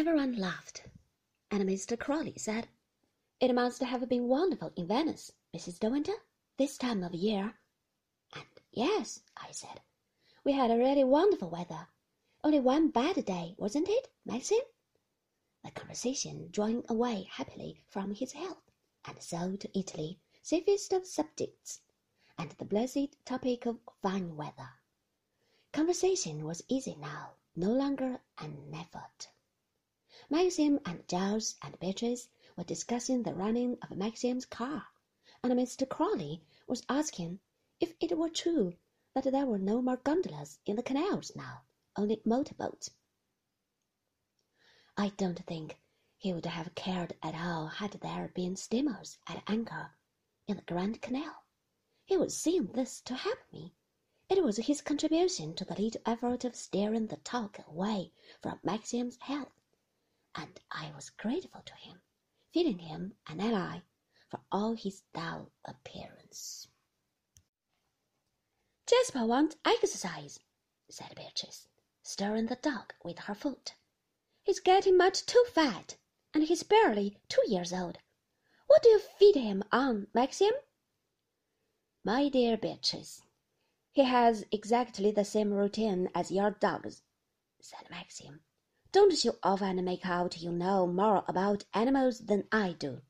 Everyone laughed, and Mr. Crawley said, "It must have been wonderful in Venice, Mrs. De Winter, this time of year." And yes, I said, we had a really wonderful weather. Only one bad day, wasn't it, Maxim? The conversation drawing away happily from his health, and so to Italy, safest of subjects, and the blessed topic of fine weather. Conversation was easy now, no longer an effort. Maxim and Giles and Beatrice were discussing the running of Maxim's car, and Mr. Crawley was asking if it were true that there were no more gondolas in the canals now, only motor boats. I don't think he would have cared at all had there been steamers at anchor in the Grand Canal. He was seeing this to help me. It was his contribution to the little effort of steering the talk away from Maxim's health, and I was grateful to him, feeling him an ally for all his dull appearance. Jasper wants exercise, said Beatrice, stirring the dog with her foot. He's getting much too fat, and he's barely two years old. What do you feed him on, Maxim? My dear Beatrice, he has exactly the same routine as your dogs, said Maxim. Don't you often make out you know more about animals than I do?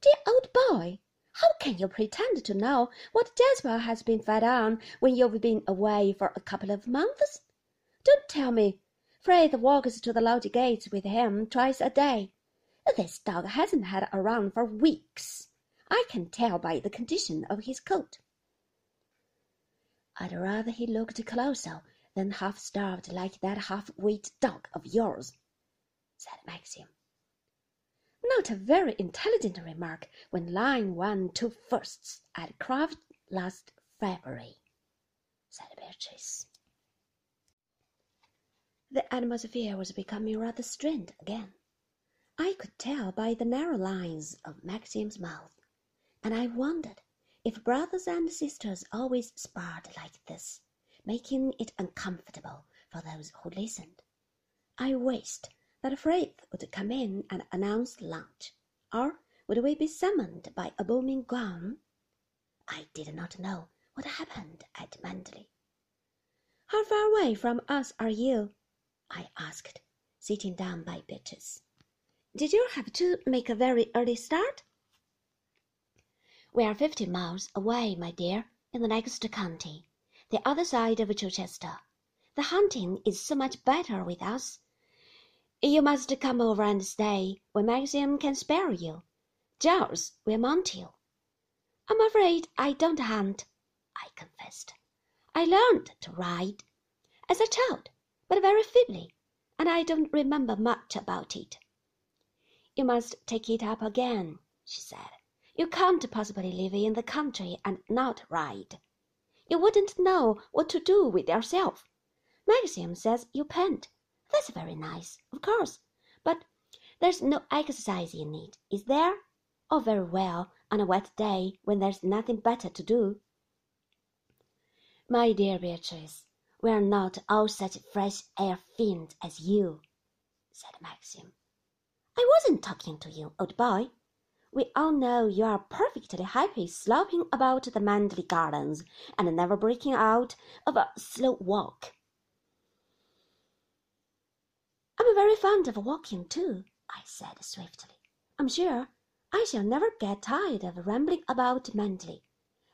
Dear old boy, how can you pretend to know what Jasper has been fed on when you've been away for a couple of months? Don't tell me Frith walks to the lodge gates with him twice a day. This dog hasn't had a run for weeks. I can tell by the condition of his coat. I'd rather he looked colossal than half starved like that half wit dog of yours, said Maxim. Not a very intelligent remark when Lion won two firsts at Cruft's last February, said Beatrice. The atmosphere was becoming rather strained again. I could tell by the narrow lines of Maxim's mouth, and I wondered if brothers and sisters always sparred like this, making it uncomfortable for those who listened. I wished that Frith would come in and announce lunch, or would we be summoned by a booming gong? I did not know what happened at Manderley. How far away from us are you? I asked, sitting down by Beatrice. Did you have to make a very early start? We are fifty miles away, my dear, in the next county, the other side of Chichester. The hunting is so much better with us. You must come over and stay when Maxim can spare you. Giles will mount you. I'm afraid I don't hunt, I confessed. I learned to ride as a child but very feebly, and I don't remember much about it. You must take it up again, she said. You can't possibly live in the country and not ride. You wouldn't know what to do with yourself. Maxim says you paint. That's very nice, of course, but there's no exercise in it, is there? Oh, very well, on a wet day when there's nothing better to do. My dear Beatrice, we're not all such fresh air fiends as you, said Maxim. I wasn't talking to you, old boy. We all know you are perfectly happy sloping about the Manderley Gardens and never breaking out of a slow walk. I'm very fond of walking too, I said swiftly. I'm sure I shall never get tired of rambling about Manderley,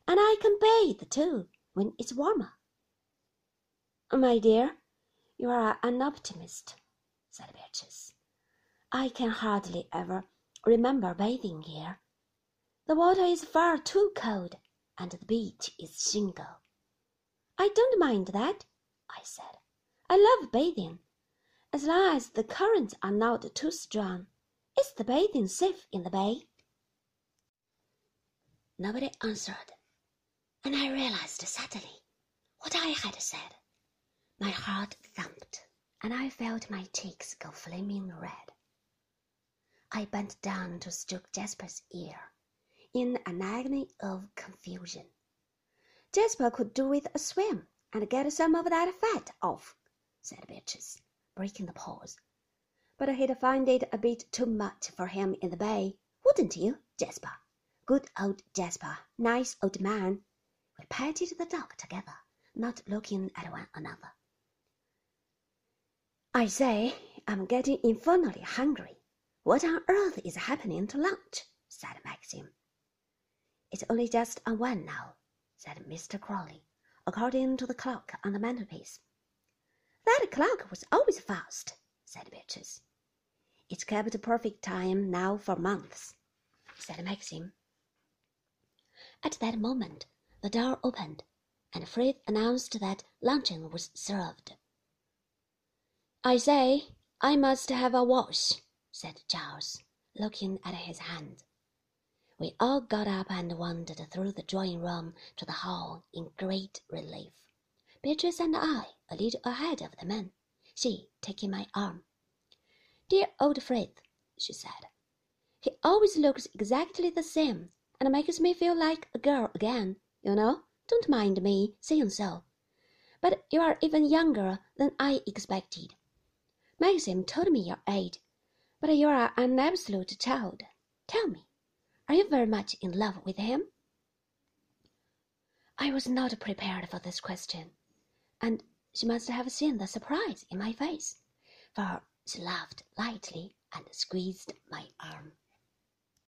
and I can bathe too when it's warmer. My dear, you are an optimist, said Beatrice. I can hardly ever remember bathing here. The water is far too cold, and the beach is shingle. I don't mind that, I said. I love bathing, as long as the currents are not too strong. Is the bathing safe in the bay? Nobody answered, and I realized suddenly what I had said. My heart thumped, and I felt my cheeks go flaming red. I bent down to stroke Jasper's ear, in an agony of confusion. Jasper could do with a swim and get some of that fat off, said Beatrice, breaking the pause. but he'd find it a bit too much for him in the bay, wouldn't you, Jasper? Good old Jasper, nice old man. We patted the dog together, not looking at one another. I say, I'm getting infernally hungry. What on earth is happening to lunch? said Maxim. It's only just on one now, said Mr. Crawley, according to the clock on the mantelpiece. That clock was always fast, said Beatrice. It's kept perfect time now for months, said Maxim. At that moment, the door opened, and Frith announced that luncheon was served. I say, I must have a wash, said Giles, looking at his hand. We all got up and wandered through the drawing room to the hall in great relief. Beatrice and I a little ahead of the men, she taking my arm. Dear old Frith, she said. He always looks exactly the same and makes me feel like a girl again, you know. Don't mind me saying so. But you are even younger than I expected. Maxim told me your age, but you are an absolute child. Tell me, are you very much in love with him? I was not prepared for this question, and she must have seen the surprise in my face, for she laughed lightly and squeezed my arm.